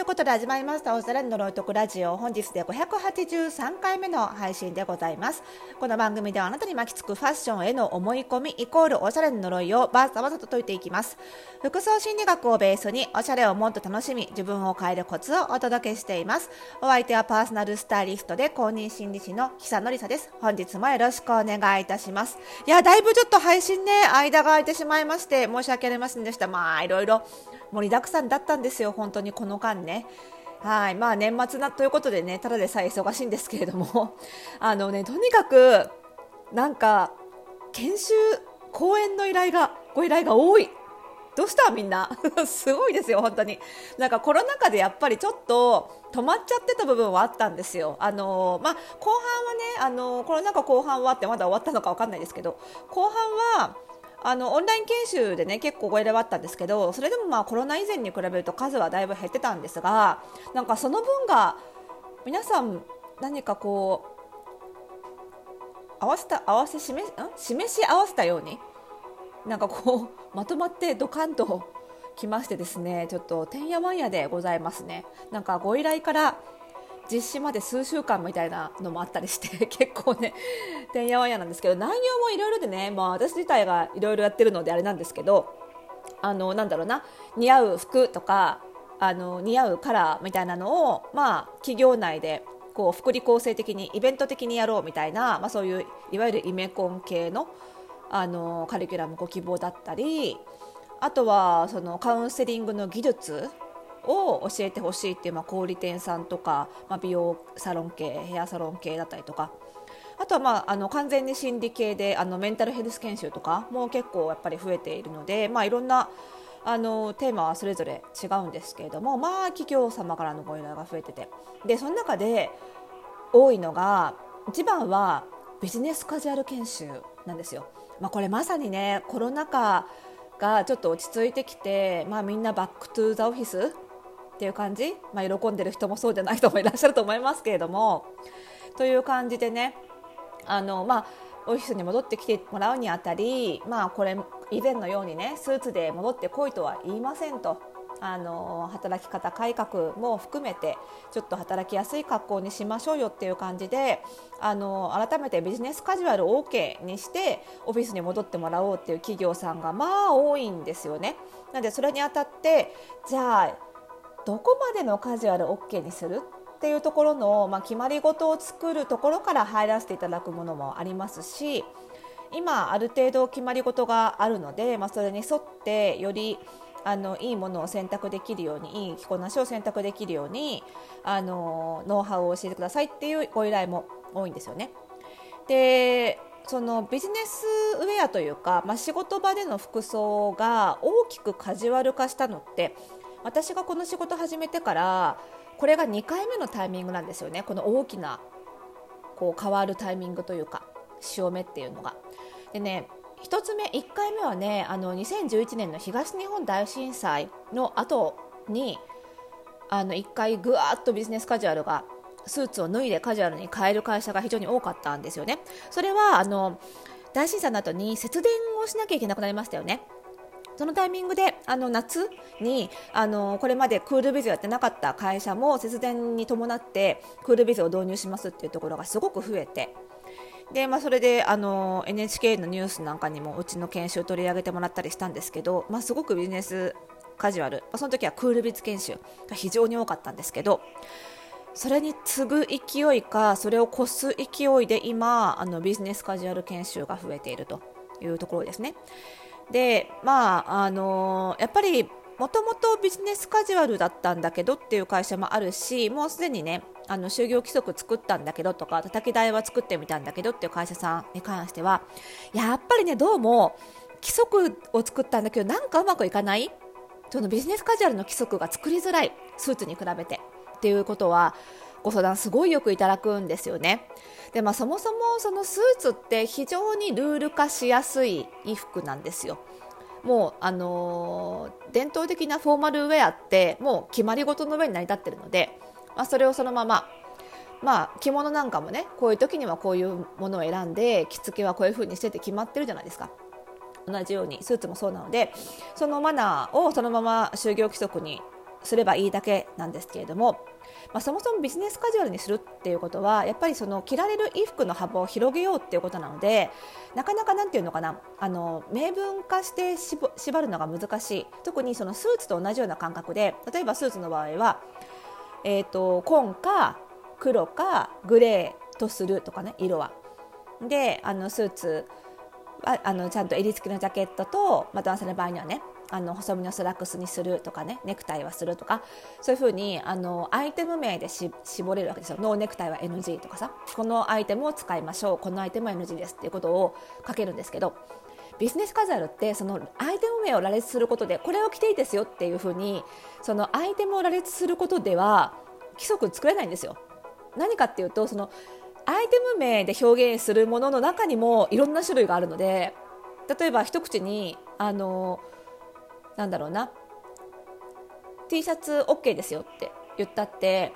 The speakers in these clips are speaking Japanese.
いうことで始まりましたオーストラリアの呪いとくラジオ本日で583回目の配信でございます。この番組ではあなたに巻きつくファッションへの思い込みイコールおしゃれの呪いをバーサバサと解いていきます。服装心理学をベースにおしゃれをもっと楽しみ自分を変えるコツをお届けしています。お相手はパーソナルスタイリストで公認心理師の久典沙です。本日もよろしくお願いいたします。いやだいぶちょっと配信ね間が空いてしまいまして申し訳ありませんでした。まあいろいろ盛りだくさんだったんですよ、本当にこの間ね。はいまあ、年末なということでね、ただでさえ忙しいんですけれども、あのね、とにかく、なんか、研修、講演の依頼が、ご依頼が多い。どうした？みんな すごいですよ、本当に。なんかコロナ禍でやっぱりちょっと止まっちゃってた部分はあったんですよ。あのまあ、後半はね、あのコロナ禍後半はってまだ終わったのか分かんないですけど、後半は、あのオンライン研修でね結構ご依頼はあったんですけどそれでもまあコロナ以前に比べると数はだいぶ減ってたんですがなんかその分が皆さん何かこう合わせた合わせ示ん？示し合わせたようになんかこうまとまってドカンときましてですねちょっとてんやわんやでございますね。なんかご依頼から実施まで数週間みたいなのもあったりして 結構ね てんやわんやなんですけど内容もいろいろでね、まあ、私自体がいろいろやってるのであれなんですけどあのなんだろうな似合う服とかあの似合うカラーみたいなのを、まあ、企業内でこう福利厚生的にイベント的にやろうみたいな、まあ、そういういわゆるイメコン系のあのカリキュラムご希望だったりあとはそのカウンセリングの技術を教えてほしいっていう、まあ、小売店さんとか、まあ、美容サロン系ヘアサロン系だったりとかあとは、まあ、あの完全に心理系であのメンタルヘルス研修とかも結構やっぱり増えているので、まあ、いろんなあのテーマはそれぞれ違うんですけれども、まあ、企業様からのご依頼が増えててでその中で多いのが一番はビジネスカジュアル研修なんですよ。まあ、これまさにねコロナ禍がちょっと落ち着いてきて、まあ、みんな back to the office っていう感じ、まあ、喜んでる人もそうじゃない人もいらっしゃると思いますけれどもという感じでねあの、まあ、オフィスに戻ってきてもらうにあたり、まあ、これ以前のようにねスーツで戻ってこいとは言いませんと。あの働き方改革も含めてちょっと働きやすい格好にしましょうよっていう感じであの改めてビジネスカジュアル OK にしてオフィスに戻ってもらおうっていう企業さんがまあ多いんですよね。なのでそれにあたってじゃあどこまでのカジュアル OK にするっていうところの、まあ、決まり事を作るところから入らせていただくものもありますし今ある程度決まり事があるので、まあ、それに沿ってよりあのいいものを選択できるようにいい着こなしを選択できるようにあのノウハウを教えてくださいっていうご依頼も多いんですよね。でそのビジネスウェアというか、まあ、仕事場での服装が大きくカジュアル化したのって私がこの仕事始めてからこれが2回目のタイミングなんですよねこの大きなこう変わるタイミングというか潮目っていうのが。でね1つ目1回目はねあの2011年の東日本大震災の後にあの1回ぐわっとビジネスカジュアルがスーツを脱いでカジュアルに変える会社が非常に多かったんですよね。それはあの大震災の後に節電をしなきゃいけなくなりましたよね。そのタイミングであの夏にあのこれまでクールビズやってなかった会社も節電に伴ってクールビズを導入しますっていうところがすごく増えてで、まあ、それであの NHK のニュースなんかにもうちの研修を取り上げてもらったりしたんですけど、まあ、すごくビジネスカジュアル、まあ、その時はクールビズ研修が非常に多かったんですけどそれに次ぐ勢いかそれを越す勢いで今あのビジネスカジュアル研修が増えているというところですね。でまああのやっぱりもともとビジネスカジュアルだったんだけどっていう会社もあるしもうすでにねあの就業規則作ったんだけどとか叩き台は作ってみたんだけどっていう会社さんに関してはやっぱりねどうも規則を作ったんだけどなんかうまくいかない？そのビジネスカジュアルの規則が作りづらいスーツに比べてっていうことはご相談すごいよくいただくんですよね。でまあ、そもそもそのスーツって非常にルール化しやすい衣服なんですよ。もう、あのー、伝統的なフォーマルウェアってもう決まり事の上に成り立ってるので、まあ、それをそのまま、まあ、着物なんかもねこういう時にはこういうものを選んで着付けはこういう風にしてて決まってるじゃないですか。同じようにスーツもそうなのでそのマナーをそのまま就業規則にすればいいだけなんですけれども、まあ、そもそもビジネスカジュアルにするっていうことはやっぱりその着られる衣服の幅を広げようっていうことなのでなかなかなんていうのかなあの明文化して縛るのが難しい特にそのスーツと同じような感覚で例えばスーツの場合は、えーと、紺か黒かグレーとするとかね色は。であのスーツあのちゃんと襟付きのジャケットと、まあ、男性の場合にはねあの細身のスラックスにするとかねネクタイはするとかそういうふうにあのアイテム名で絞れるわけですよ。ノーネクタイは NG とかさ。このアイテムを使いましょう。このアイテムは NG ですっていうことを書けるんですけどビジネスカジュアルってそのアイテム名を羅列することでこれを着ていいですよっていうふうにそのアイテムを羅列することでは規則作れないんですよ。何かっていうとそのアイテム名で表現するものの中にもいろんな種類があるので例えば一口にあのなんだろうな。T シャツ OK ですよって言ったって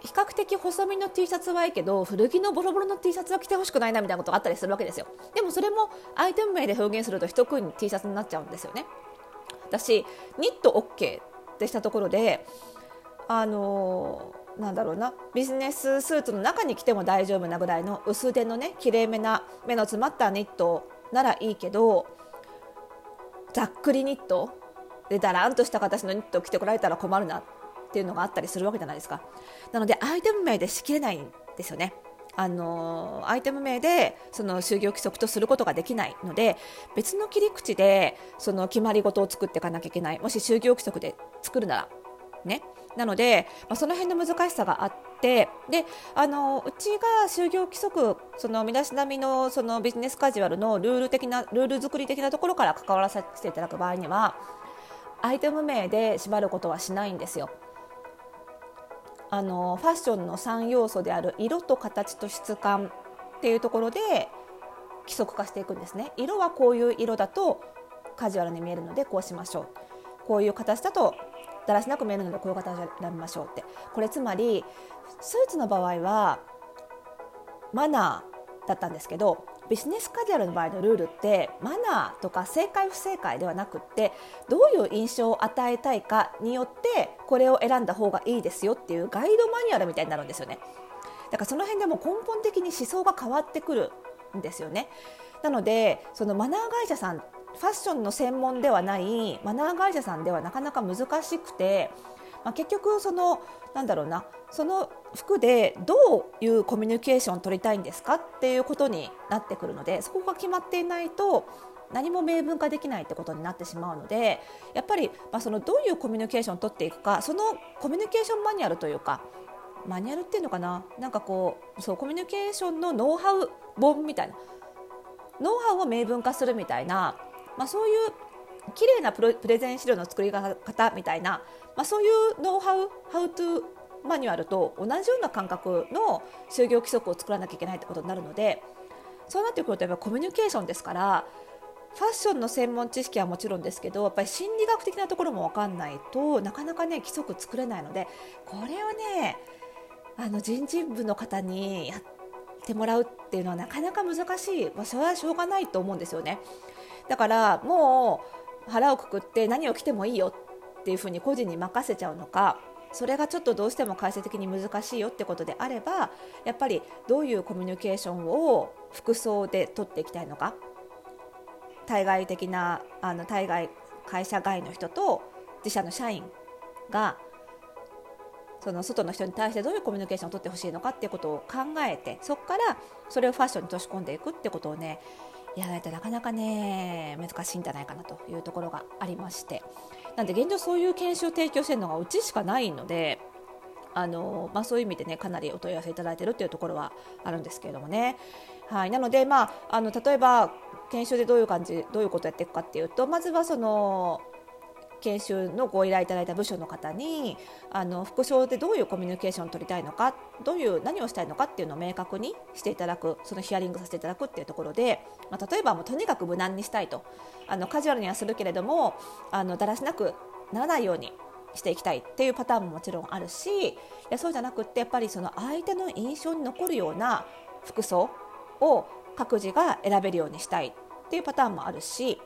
比較的細身の T シャツはいいけど古着のボロボロの T シャツは着てほしくないなみたいなことがあったりするわけですよ。でもそれもアイテム名で表現すると一組に T シャツになっちゃうんですよね。だしニット OK ってしたところであのー、なんだろうなビジネススーツの中に着ても大丈夫なぐらいの薄手のねきれいめな目の詰まったニットならいいけどざっくりニットでだらんとした形のニットを着てこられたら困るなっていうのがあったりするわけじゃないですか。なのでアイテム名でしきれないんですよね。あのアイテム名でその就業規則とすることができないので別の切り口でその決まり事を作っていかなきゃいけない。もし就業規則で作るならね。なので、まあ、その辺の難しさがあってであのうちが就業規則その身だしなみのそのビジネスカジュアルのルール的なルール作り的なところから関わらせていただく場合にはアイテム名で縛ることはしないんですよ。あのファッションの3要素である色と形と質感っていうところで規則化していくんですね。色はこういう色だとカジュアルに見えるのでこうしましょう。こういう形だとだらしなく見えるのでこういう形を選びましょうってこれつまりスーツの場合はマナーだったんですけどビジネスカジュアルの場合のルールってマナーとか正解不正解ではなくってどういう印象を与えたいかによってこれを選んだ方がいいですよっていうガイドマニュアルみたいになるんですよね。だからその辺でも根本的に思想が変わってくるんですよね。なのでそのマナー会社さんファッションの専門ではないマナー会社さんではなかなか難しくて、まあ、結局そのなんだろうなその服でどういうコミュニケーションを取りたいんですかっていうことになってくるのでそこが決まっていないと何も明文化できないってことになってしまうのでやっぱり、まあ、そのどういうコミュニケーションを取っていくかそのコミュニケーションマニュアルというかマニュアルっていうのかな？なんかこうそうコミュニケーションのノウハウ本みたいなノウハウを明文化するみたいなまあ、そういう綺麗なプレゼン資料の作り方みたいな、まあ、そういうノウハウハウトゥーマニュアルと同じような感覚の就業規則を作らなきゃいけないってことになるのでそうなってくるとやっぱコミュニケーションですからファッションの専門知識はもちろんですけどやっぱり心理学的なところも分かんないとなかなかね規則作れないのでこれをねあの人事部の方にやってもらうっていうのはなかなか難しい、まあ、それはしょうがないと思うんですよね。だからもう腹をくくって何を着てもいいよっていうふうに個人に任せちゃうのかそれがちょっとどうしても解析的に難しいよってことであればやっぱりどういうコミュニケーションを服装で取っていきたいのか対外的なあの対外会社外の人と自社の社員がその外の人に対してどういうコミュニケーションを取ってほしいのかっていうことを考えてそこからそれをファッションに落とし込んでいくってことをねやらないとなかなかね難しいんじゃないかなというところがありましてなんで現状そういう研修を提供してるのがうちしかないのであのまあ、そういう意味でねかなりお問い合わせいただいているというところはあるんですけれどもね。はい、なので、まあ、あの例えば研修でどういう感じどういうことをやっていくかっていうとまずはその研修のご依頼いただいた部署の方にあの副賞でどういうコミュニケーションを取りたいのかどういう何をしたいのかっていうのを明確にしていただくそのヒアリングさせていただくっていうところで、まあ、例えばもうとにかく無難にしたいとあのカジュアルにはするけれどもあのだらしなくならないようにしていきたいっていうパターンももちろんあるしいやそうじゃなくってやっぱりその相手の印象に残るような服装を各自が選べるようにしたいっていうパターンもあるし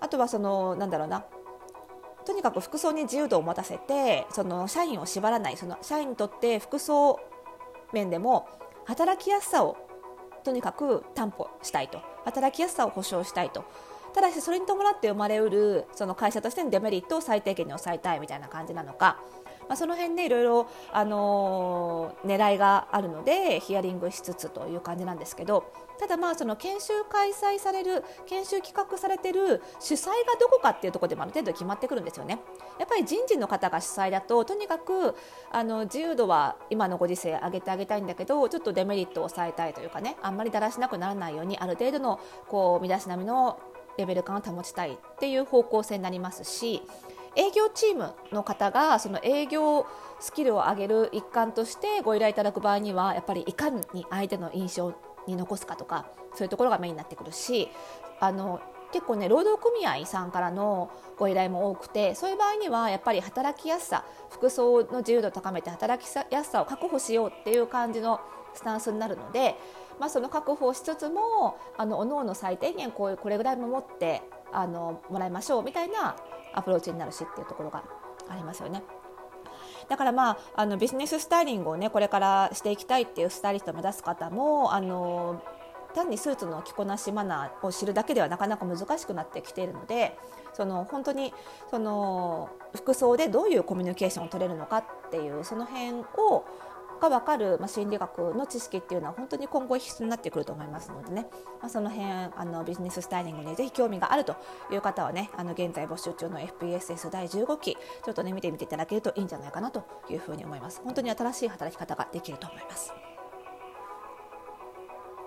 あとはそのなんだろうなとにかく服装に自由度を持たせてその社員を縛らないその社員にとって服装面でも働きやすさをとにかく担保したいと。働きやすさを保障したいと。ただしそれに伴って生まれうるその会社としてのデメリットを最低限に抑えたいみたいな感じなのか。まあ、その辺でいろいろ、あのー、狙いがあるのでヒアリングしつつという感じなんですけどただまあその研修開催される研修企画されてる主催がどこかっていうところでもある程度決まってくるんですよね。やっぱり人事の方が主催だととにかくあの自由度は今のご時世上げてあげたいんだけどちょっとデメリットを抑えたいというかねあんまりだらしなくならないようにある程度のこう身だしなみのレベル感を保ちたいっていう方向性になりますし営業チームの方がその営業スキルを上げる一環としてご依頼いただく場合にはやっぱりいかに相手の印象に残すかとかそういうところがメインになってくるしあの結構ね労働組合さんからのご依頼も多くてそういう場合にはやっぱり働きやすさ服装の自由度を高めて働きやすさを確保しようっていう感じのスタンスになるので、まあ、その確保をしつつもあの各々最低限こういうこれぐらい守ってあのもらいましょうみたいなアプローチになるしっていうところがありますよね。だからまああのビジネススタイリングをねこれからしていきたいっていうスタイリストを目指す方もあの単にスーツの着こなしマナーを知るだけではなかなか難しくなってきているのでその本当にその服装でどういうコミュニケーションを取れるのかっていうその辺をが分かる、まあ、心理学の知識っていうのは本当に今後必須になってくると思いますのでね、まあ、その辺あのビジネススタイリングにぜひ興味があるという方はねあの現在募集中の FPSS 第15期ちょっとね見てみていただけるといいんじゃないかなというふうに思います本当に新しい働き方ができると思います。